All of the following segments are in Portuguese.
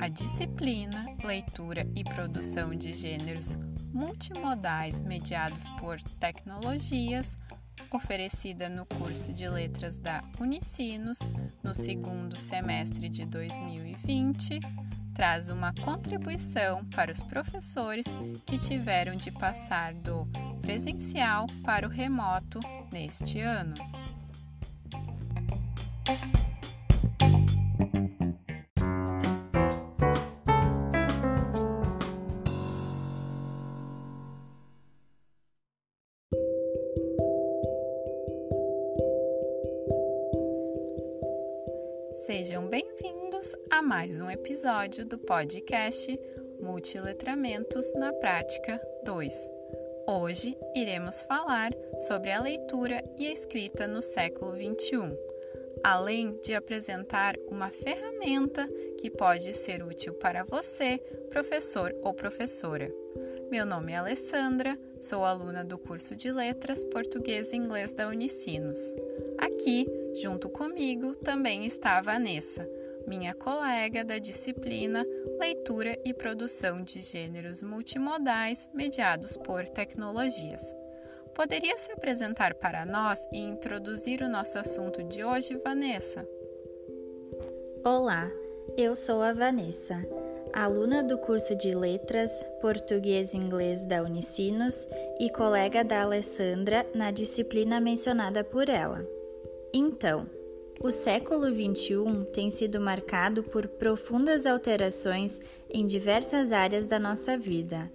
A disciplina Leitura e Produção de Gêneros Multimodais Mediados por Tecnologias, oferecida no curso de Letras da Unicinos no segundo semestre de 2020, traz uma contribuição para os professores que tiveram de passar do presencial para o remoto neste ano. Sejam bem-vindos a mais um episódio do podcast Multiletramentos na Prática 2. Hoje iremos falar sobre a leitura e a escrita no século XXI, além de apresentar uma ferramenta que pode ser útil para você, professor ou professora. Meu nome é Alessandra, sou aluna do curso de Letras Português e Inglês da Unicinos. Aqui Junto comigo também está a Vanessa, minha colega da disciplina Leitura e Produção de Gêneros Multimodais mediados por tecnologias. Poderia se apresentar para nós e introduzir o nosso assunto de hoje, Vanessa? Olá, eu sou a Vanessa, aluna do curso de Letras, Português e Inglês da Unicinos e colega da Alessandra na disciplina mencionada por ela. Então, o século XXI tem sido marcado por profundas alterações em diversas áreas da nossa vida.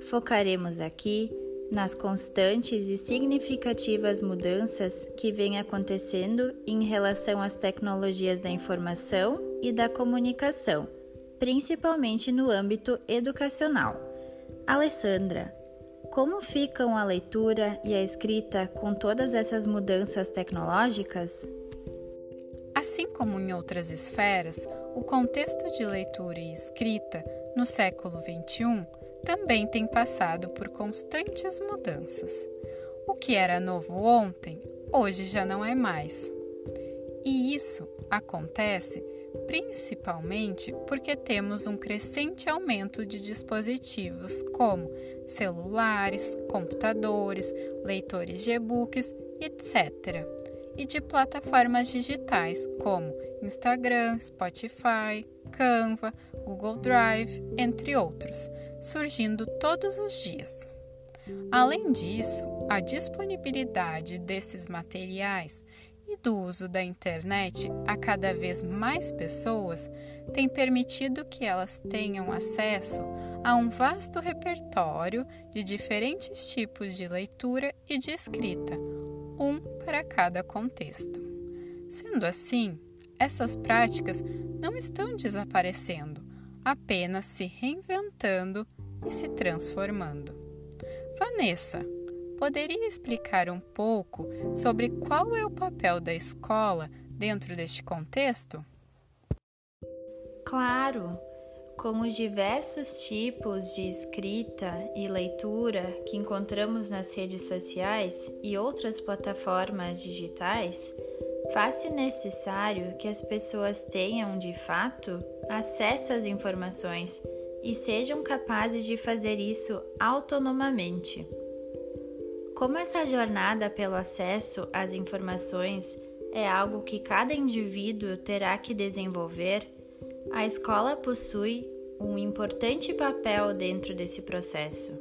Focaremos aqui nas constantes e significativas mudanças que vêm acontecendo em relação às tecnologias da informação e da comunicação, principalmente no âmbito educacional. Alessandra, como ficam a leitura e a escrita com todas essas mudanças tecnológicas? Assim como em outras esferas, o contexto de leitura e escrita no século XXI também tem passado por constantes mudanças. O que era novo ontem, hoje já não é mais. E isso acontece principalmente porque temos um crescente aumento de dispositivos como celulares, computadores, leitores de e-books, etc. E de plataformas digitais como Instagram, Spotify, Canva, Google Drive, entre outros, surgindo todos os dias. Além disso, a disponibilidade desses materiais e do uso da internet a cada vez mais pessoas tem permitido que elas tenham acesso a um vasto repertório de diferentes tipos de leitura e de escrita, um para cada contexto. Sendo assim, essas práticas não estão desaparecendo, apenas se reinventando e se transformando. Vanessa, Poderia explicar um pouco sobre qual é o papel da escola dentro deste contexto? Claro! Com os diversos tipos de escrita e leitura que encontramos nas redes sociais e outras plataformas digitais, faz-se necessário que as pessoas tenham, de fato, acesso às informações e sejam capazes de fazer isso autonomamente. Como essa jornada pelo acesso às informações é algo que cada indivíduo terá que desenvolver, a escola possui um importante papel dentro desse processo.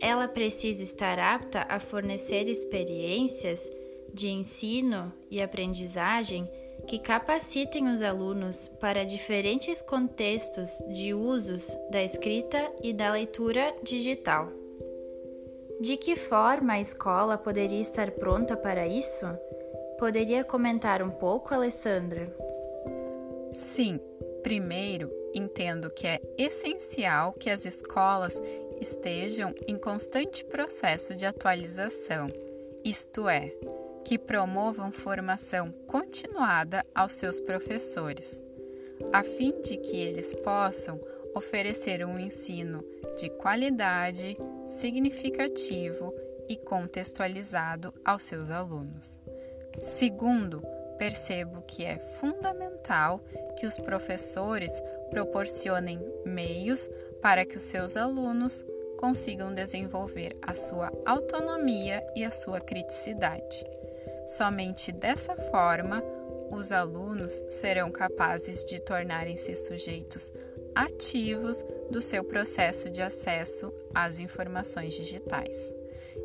Ela precisa estar apta a fornecer experiências de ensino e aprendizagem que capacitem os alunos para diferentes contextos de usos da escrita e da leitura digital. De que forma a escola poderia estar pronta para isso? Poderia comentar um pouco, Alessandra? Sim, primeiro entendo que é essencial que as escolas estejam em constante processo de atualização, isto é, que promovam formação continuada aos seus professores, a fim de que eles possam oferecer um ensino de qualidade, significativo e contextualizado aos seus alunos. Segundo, percebo que é fundamental que os professores proporcionem meios para que os seus alunos consigam desenvolver a sua autonomia e a sua criticidade. Somente dessa forma, os alunos serão capazes de tornarem-se sujeitos ativos do seu processo de acesso às informações digitais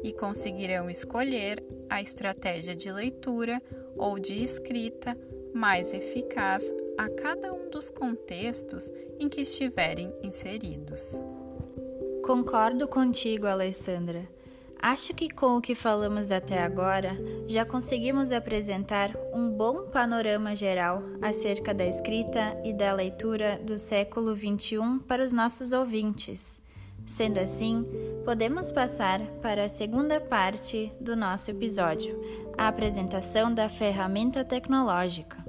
e conseguirão escolher a estratégia de leitura ou de escrita mais eficaz a cada um dos contextos em que estiverem inseridos. Concordo contigo, Alessandra. Acho que com o que falamos até agora, já conseguimos apresentar um bom panorama geral acerca da escrita e da leitura do século XXI para os nossos ouvintes. Sendo assim, podemos passar para a segunda parte do nosso episódio, a apresentação da ferramenta tecnológica.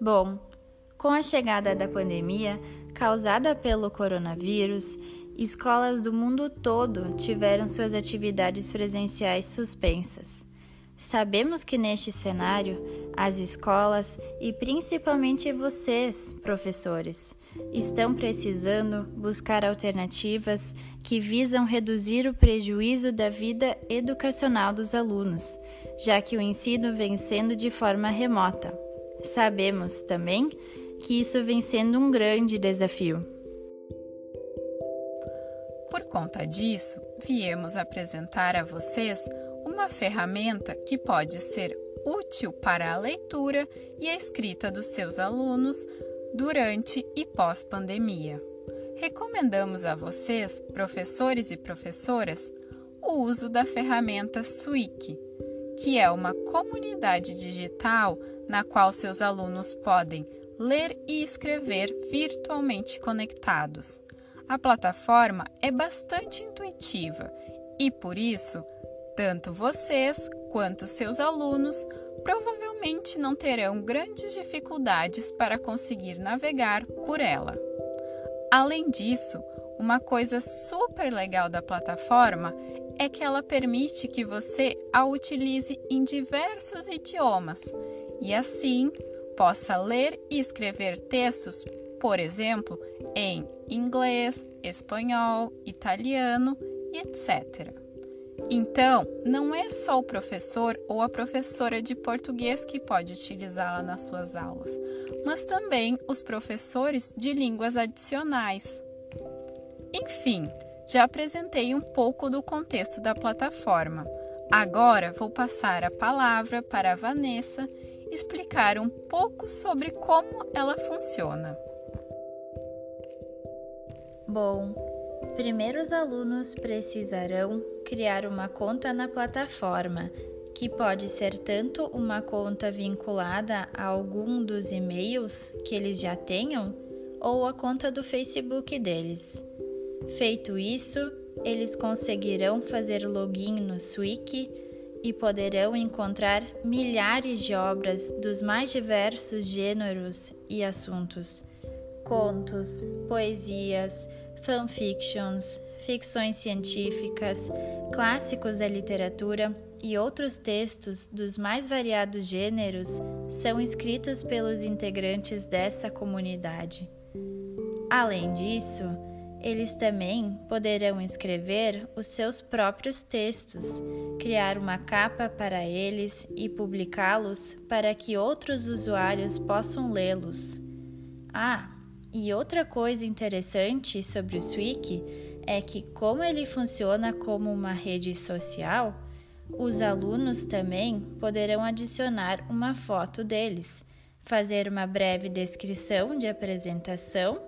Bom, com a chegada da pandemia causada pelo coronavírus, escolas do mundo todo tiveram suas atividades presenciais suspensas. Sabemos que neste cenário, as escolas e principalmente vocês, professores, estão precisando buscar alternativas que visam reduzir o prejuízo da vida educacional dos alunos, já que o ensino vem sendo de forma remota. Sabemos também que isso vem sendo um grande desafio. Por conta disso, viemos apresentar a vocês uma ferramenta que pode ser útil para a leitura e a escrita dos seus alunos durante e pós-pandemia. Recomendamos a vocês, professores e professoras, o uso da ferramenta Swiki, que é uma comunidade digital na qual seus alunos podem ler e escrever virtualmente conectados. A plataforma é bastante intuitiva e, por isso, tanto vocês quanto seus alunos provavelmente não terão grandes dificuldades para conseguir navegar por ela. Além disso, uma coisa super legal da plataforma é que ela permite que você a utilize em diversos idiomas e assim possa ler e escrever textos, por exemplo, em inglês, espanhol, italiano e etc. Então, não é só o professor ou a professora de português que pode utilizá-la nas suas aulas, mas também os professores de línguas adicionais. Enfim, já apresentei um pouco do contexto da plataforma. Agora vou passar a palavra para a Vanessa explicar um pouco sobre como ela funciona. Bom, primeiro os alunos precisarão criar uma conta na plataforma, que pode ser tanto uma conta vinculada a algum dos e-mails que eles já tenham ou a conta do Facebook deles. Feito isso, eles conseguirão fazer login no Swiki e poderão encontrar milhares de obras dos mais diversos gêneros e assuntos: contos, poesias, fanfictions, ficções científicas, clássicos da literatura e outros textos dos mais variados gêneros são escritos pelos integrantes dessa comunidade. Além disso, eles também poderão escrever os seus próprios textos, criar uma capa para eles e publicá-los para que outros usuários possam lê-los. Ah, e outra coisa interessante sobre o Swiki é que, como ele funciona como uma rede social, os alunos também poderão adicionar uma foto deles, fazer uma breve descrição de apresentação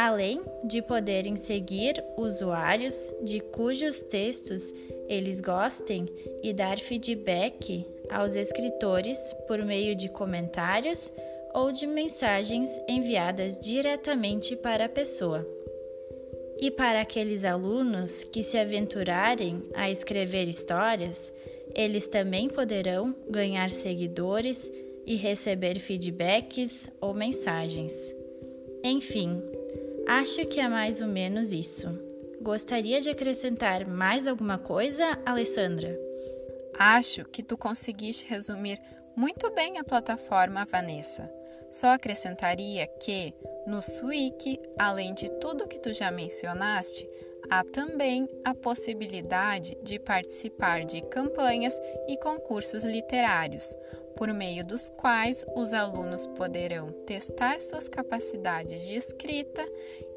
além de poderem seguir usuários de cujos textos eles gostem e dar feedback aos escritores por meio de comentários ou de mensagens enviadas diretamente para a pessoa. E para aqueles alunos que se aventurarem a escrever histórias, eles também poderão ganhar seguidores e receber feedbacks ou mensagens. Enfim, acho que é mais ou menos isso. Gostaria de acrescentar mais alguma coisa, Alessandra? Acho que tu conseguiste resumir muito bem a plataforma, Vanessa. Só acrescentaria que, no Swik, além de tudo que tu já mencionaste, há também a possibilidade de participar de campanhas e concursos literários, por meio dos quais os alunos poderão testar suas capacidades de escrita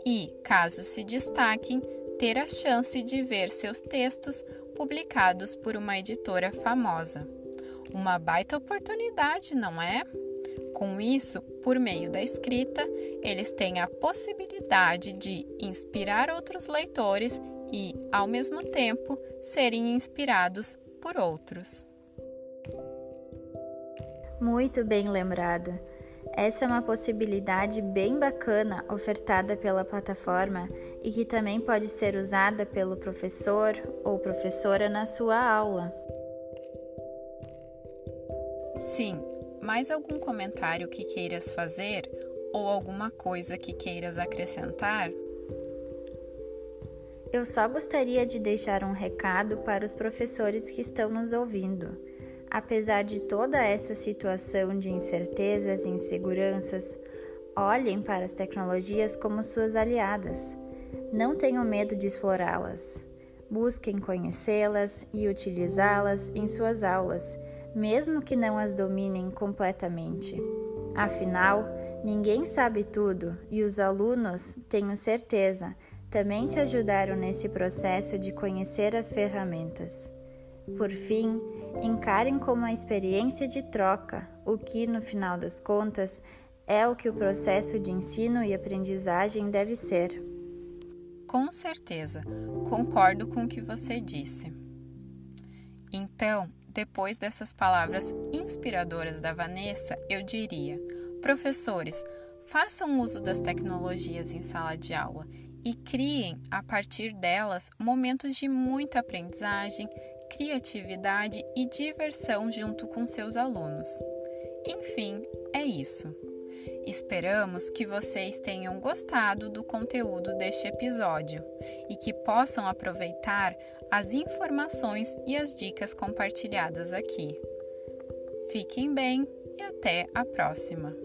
e, caso se destaquem, ter a chance de ver seus textos publicados por uma editora famosa. Uma baita oportunidade, não é? Com isso, por meio da escrita, eles têm a possibilidade de inspirar outros leitores e, ao mesmo tempo, serem inspirados por outros. Muito bem lembrado. Essa é uma possibilidade bem bacana ofertada pela plataforma e que também pode ser usada pelo professor ou professora na sua aula. Sim, mais algum comentário que queiras fazer ou alguma coisa que queiras acrescentar? Eu só gostaria de deixar um recado para os professores que estão nos ouvindo. Apesar de toda essa situação de incertezas e inseguranças, olhem para as tecnologias como suas aliadas. Não tenham medo de explorá-las. Busquem conhecê-las e utilizá-las em suas aulas mesmo que não as dominem completamente. Afinal, ninguém sabe tudo e os alunos, tenho certeza, também te ajudaram nesse processo de conhecer as ferramentas. Por fim, encarem como uma experiência de troca, o que, no final das contas, é o que o processo de ensino e aprendizagem deve ser. Com certeza, concordo com o que você disse. Então, depois dessas palavras inspiradoras da Vanessa, eu diria: professores, façam uso das tecnologias em sala de aula e criem, a partir delas, momentos de muita aprendizagem, criatividade e diversão junto com seus alunos. Enfim, é isso. Esperamos que vocês tenham gostado do conteúdo deste episódio e que possam aproveitar as informações e as dicas compartilhadas aqui. Fiquem bem e até a próxima!